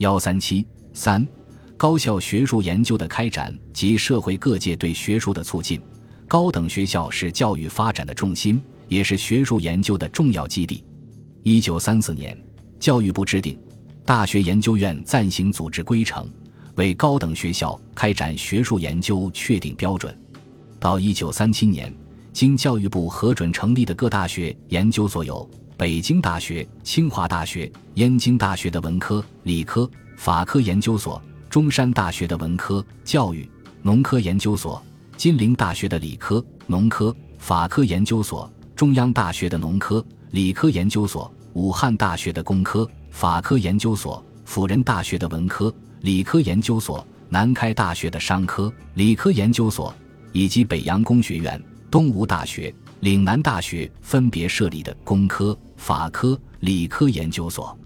幺三七三，高校学术研究的开展及社会各界对学术的促进。高等学校是教育发展的重心，也是学术研究的重要基地。一九三四年，教育部制定《大学研究院暂行组织规程》，为高等学校开展学术研究确定标准。到一九三七年，经教育部核准成立的各大学研究所有：北京大学、清华大学、燕京大学的文科、理科、法科研究所；中山大学的文科、教育、农科研究所。金陵大学的理科、农科、法科研究所，中央大学的农科、理科研究所，武汉大学的工科、法科研究所，辅仁大学的文科、理科研究所，南开大学的商科、理科研究所，以及北洋工学院、东吴大学、岭南大学分别设立的工科、法科、理科研究所。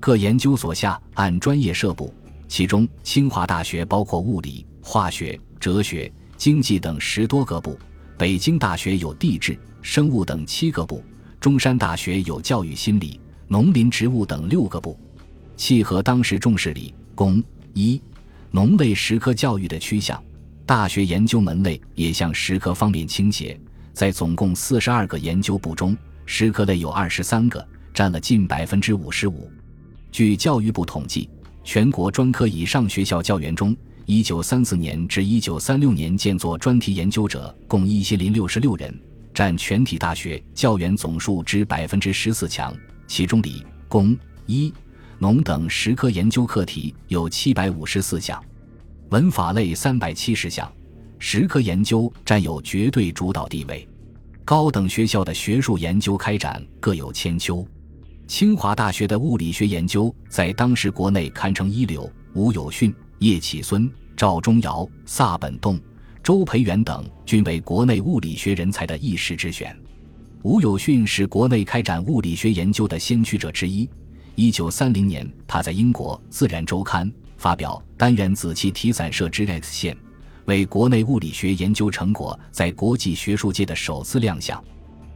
各研究所下按专业设部，其中清华大学包括物理、化学、哲学。经济等十多个部，北京大学有地质、生物等七个部，中山大学有教育心理、农林植物等六个部，契合当时重视理、工、医、农类十科教育的趋向，大学研究门类也向十科方面倾斜。在总共四十二个研究部中，十科类有二十三个，占了近百分之五十五。据教育部统计，全国专科以上学校教员中，一九三四年至一九三六年建作专题研究者共一千零六十六人，占全体大学教员总数之百分之十四强。其中理、工、医、农等十科研究课题有七百五十四项，文法类三百七十项，十科研究占有绝对主导地位。高等学校的学术研究开展各有千秋。清华大学的物理学研究在当时国内堪称一流，吴有训。叶启孙、赵忠尧、萨本栋、周培源等均为国内物理学人才的一时之选。吴有训是国内开展物理学研究的先驱者之一。一九三零年，他在英国《自然周刊》发表单元子气体散射之 X 线，为国内物理学研究成果在国际学术界的首次亮相。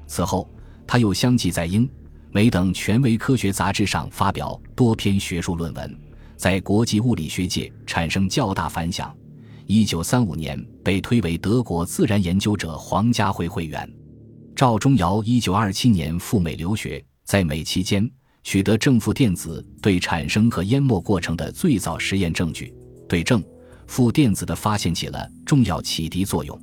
此后，他又相继在英、美等权威科学杂志上发表多篇学术论文。在国际物理学界产生较大反响。一九三五年被推为德国自然研究者皇家会会员。赵忠尧一九二七年赴美留学，在美期间取得正负电子对产生和淹没过程的最早实验证据，对正负电子的发现起了重要启迪作用。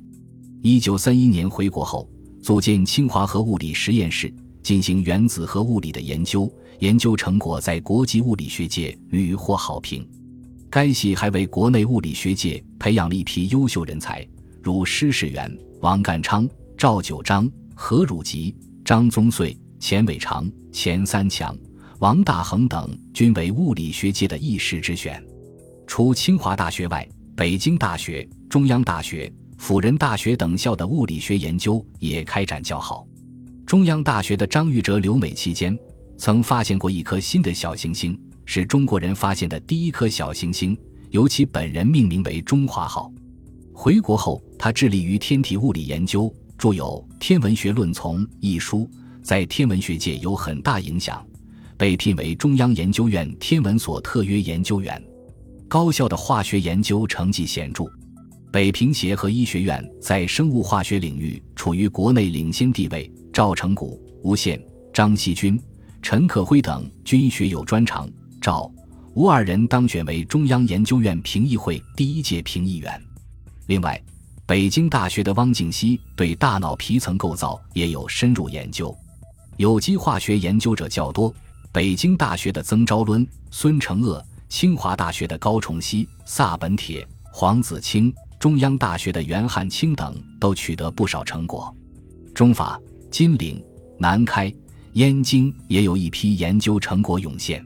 一九三一年回国后，组建清华核物理实验室，进行原子核物理的研究。研究成果在国际物理学界屡获好评，该系还为国内物理学界培养了一批优秀人才，如施世元、王淦昌、赵九章、何汝吉、张宗遂、钱伟长、钱三强、王大珩等，均为物理学界的一时之选。除清华大学外，北京大学、中央大学、辅仁大学等校的物理学研究也开展较好。中央大学的张玉哲留美期间。曾发现过一颗新的小行星，是中国人发现的第一颗小行星，由其本人命名为“中华号”。回国后，他致力于天体物理研究，著有《天文学论丛》一书，在天文学界有很大影响，被聘为中央研究院天文所特约研究员。高校的化学研究成绩显著，北平协和医学院在生物化学领域处于国内领先地位。赵成谷、吴宪、张锡军。陈可辉等均学有专长，赵、吴二人当选为中央研究院评议会第一届评议员。另外，北京大学的汪敬熙对大脑皮层构造也有深入研究，有机化学研究者较多。北京大学的曾昭伦、孙承鄂，清华大学的高崇熙、萨本铁、黄子清，中央大学的袁汉卿等都取得不少成果。中法、金陵、南开。燕京也有一批研究成果涌现，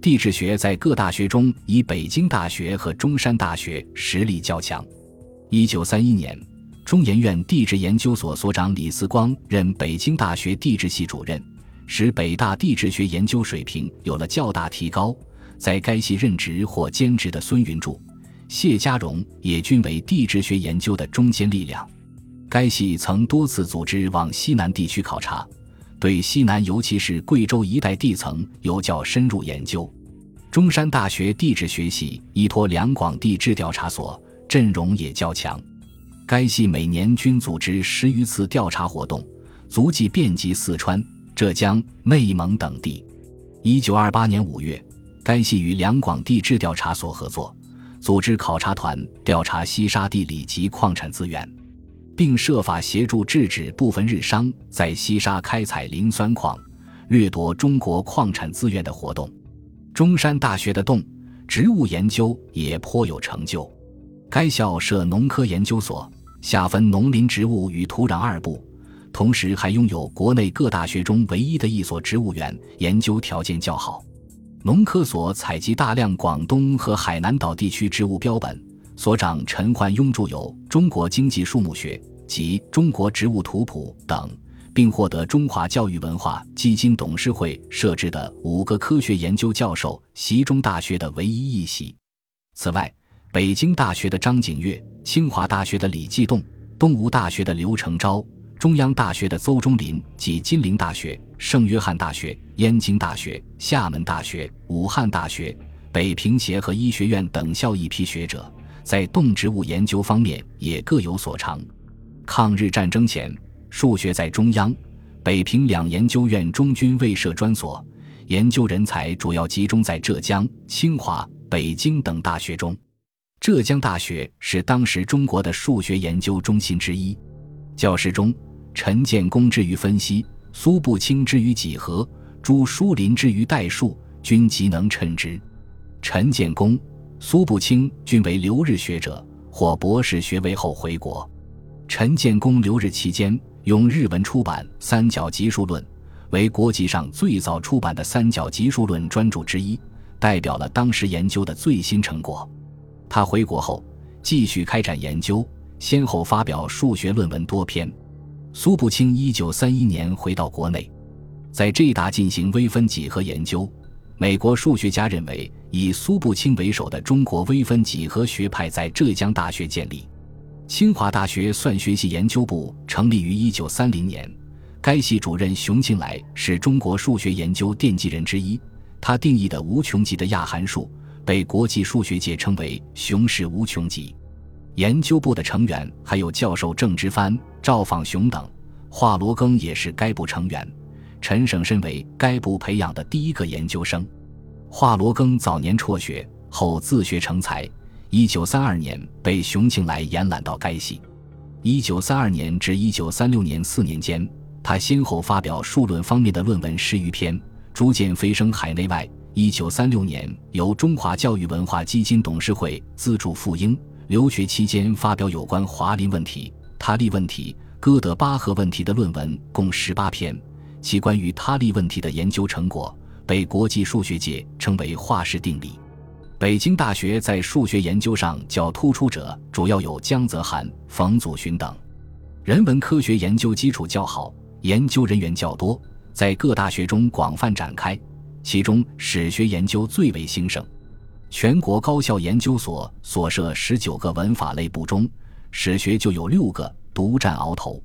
地质学在各大学中以北京大学和中山大学实力较强。一九三一年，中研院地质研究所所长李四光任北京大学地质系主任，使北大地质学研究水平有了较大提高。在该系任职或兼职的孙云柱、谢家荣也均为地质学研究的中坚力量。该系曾多次组织往西南地区考察。对西南，尤其是贵州一带地层有较深入研究。中山大学地质学系依托两广地质调查所，阵容也较强。该系每年均组织十余次调查活动，足迹遍及四川、浙江、内蒙等地。一九二八年五月，该系与两广地质调查所合作，组织考察团调查西沙地理及矿产资源，并设法协助制止部分日商在西沙开采磷酸矿，掠夺中国矿产资源的活动。中山大学的动植物研究也颇有成就，该校设农科研究所。下分农林植物与土壤二部，同时还拥有国内各大学中唯一的一所植物园，研究条件较好。农科所采集大量广东和海南岛地区植物标本，所长陈焕庸著有《中国经济树木学》及《中国植物图谱》等，并获得中华教育文化基金董事会设置的五个科学研究教授习中大学的唯一一席。此外，北京大学的张景岳。清华大学的李继栋、东吴大学的刘成昭、中央大学的邹中林及金陵大学、圣约翰大学、燕京大学、厦门大学、武汉大学、北平协和医学院等校一批学者，在动植物研究方面也各有所长。抗日战争前，数学在中央、北平两研究院中均未设专所，研究人才主要集中在浙江、清华、北京等大学中。浙江大学是当时中国的数学研究中心之一，教师中，陈建功之于分析，苏步青之于几何，朱书林之于代数，均极能称职。陈建功、苏步青均为留日学者，获博士学位后回国。陈建功留日期间，用日文出版《三角级数论》，为国际上最早出版的三角级数论专著之一，代表了当时研究的最新成果。他回国后，继续开展研究，先后发表数学论文多篇。苏步青一九三一年回到国内，在浙大进行微分几何研究。美国数学家认为，以苏步青为首的中国微分几何学派在浙江大学建立。清华大学算学系研究部成立于一九三零年，该系主任熊庆来是中国数学研究奠基人之一，他定义的无穷极的亚函数。被国际数学界称为“熊氏无穷极”。研究部的成员还有教授郑之藩、赵访雄等。华罗庚也是该部成员。陈省身为该部培养的第一个研究生。华罗庚早年辍学后自学成才，一九三二年被熊庆来延揽到该系。一九三二年至一九三六年四年间，他先后发表数论方面的论文十余篇，逐渐飞升海内外。一九三六年，由中华教育文化基金董事会资助赴英留学期间发表有关华林问题、他利问题、哥德巴赫问题的论文共十八篇，其关于他利问题的研究成果被国际数学界称为华氏定理。北京大学在数学研究上较突出者主要有江泽涵、冯祖勋等，人文科学研究基础较好，研究人员较多，在各大学中广泛展开。其中史学研究最为兴盛，全国高校研究所所设十九个文法类部中，史学就有六个独占鳌头。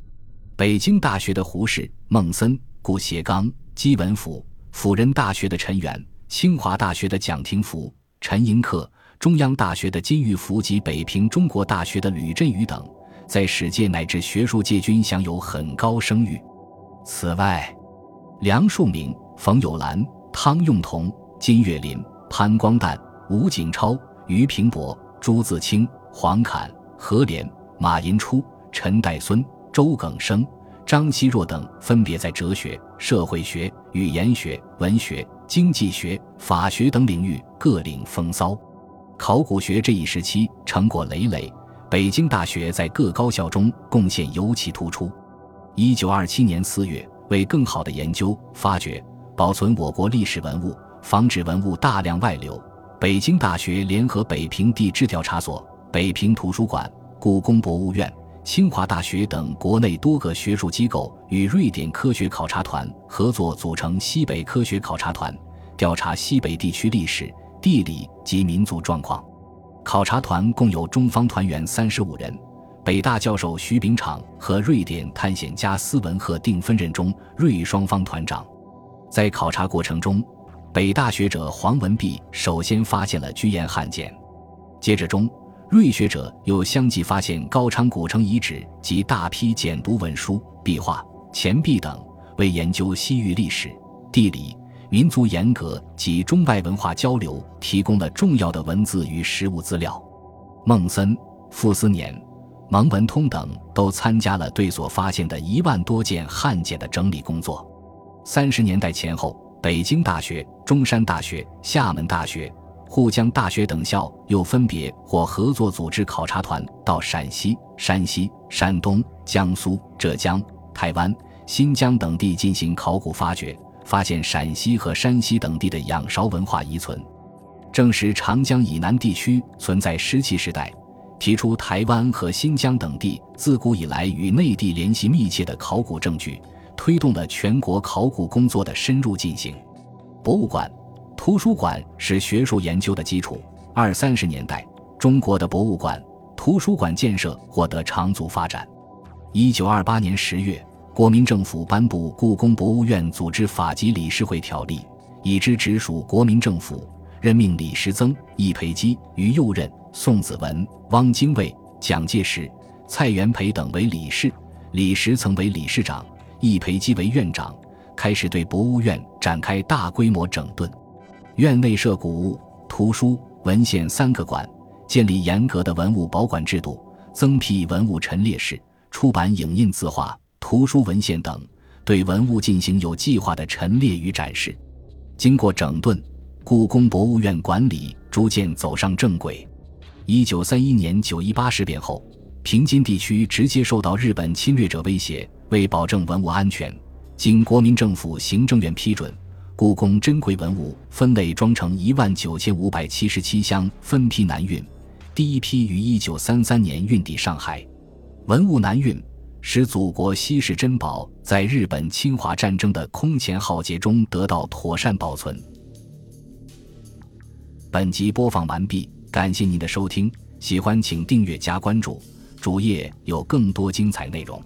北京大学的胡适、孟森、顾颉刚、姬文甫，辅仁大学的陈元，清华大学的蒋廷福、陈寅恪，中央大学的金玉福及北平中国大学的吕振宇等，在史界乃至学术界均享有很高声誉。此外，梁漱溟、冯友兰。汤用彤、金岳霖、潘光旦、吴景超、俞平伯、朱自清、黄侃、何莲、马寅初、陈岱孙、周耿生、张奚若等，分别在哲学、社会学、语言学、文学、经济学、法学等领域各领风骚。考古学这一时期成果累累，北京大学在各高校中贡献尤其突出。一九二七年四月，为更好的研究发掘。保存我国历史文物，防止文物大量外流。北京大学联合北平地质调查所、北平图书馆、故宫博物院、清华大学等国内多个学术机构与瑞典科学考察团合作，组成西北科学考察团，调查西北地区历史、地理及民族状况。考察团共有中方团员三十五人，北大教授徐秉敞和瑞典探险家斯文赫定分任中瑞双方团长。在考察过程中，北大学者黄文弼首先发现了居延汉简，接着中瑞学者又相继发现高昌古城遗址及大批简牍文书、壁画、钱币等，为研究西域历史、地理、民族沿革及中外文化交流提供了重要的文字与实物资料。孟森、傅斯年、蒙文通等都参加了对所发现的一万多件汉简的整理工作。三十年代前后，北京大学、中山大学、厦门大学。沪江大学等校又分别或合作组织考察团到陕西、山西、山东、江苏、浙江、台湾、新疆等地进行考古发掘，发现陕西和山西等地的仰韶文化遗存，证实长江以南地区存在石器时代，提出台湾和新疆等地自古以来与内地联系密切的考古证据，推动了全国考古工作的深入进行。博物馆。图书馆是学术研究的基础。二三十年代，中国的博物馆、图书馆建设获得长足发展。一九二八年十月，国民政府颁布《故宫博物院组织法及理事会条例》，以之直属国民政府，任命李时增、易培基、于右任、宋子文、汪精卫、蒋介石、蔡元培等为理事，李时曾为理事长，易培基为院长，开始对博物院展开大规模整顿。院内设古物、图书、文献三个馆，建立严格的文物保管制度，增辟文物陈列室，出版影印字画、图书文献等，对文物进行有计划的陈列与展示。经过整顿，故宫博物院管理逐渐走上正轨。一九三一年九一八事变后，平津地区直接受到日本侵略者威胁，为保证文物安全，经国民政府行政院批准。故宫珍贵文物分类装成一万九千五百七十七箱，分批南运。第一批于一九三三年运抵上海。文物南运，使祖国稀世珍宝在日本侵华战争的空前浩劫中得到妥善保存。本集播放完毕，感谢您的收听，喜欢请订阅加关注，主页有更多精彩内容。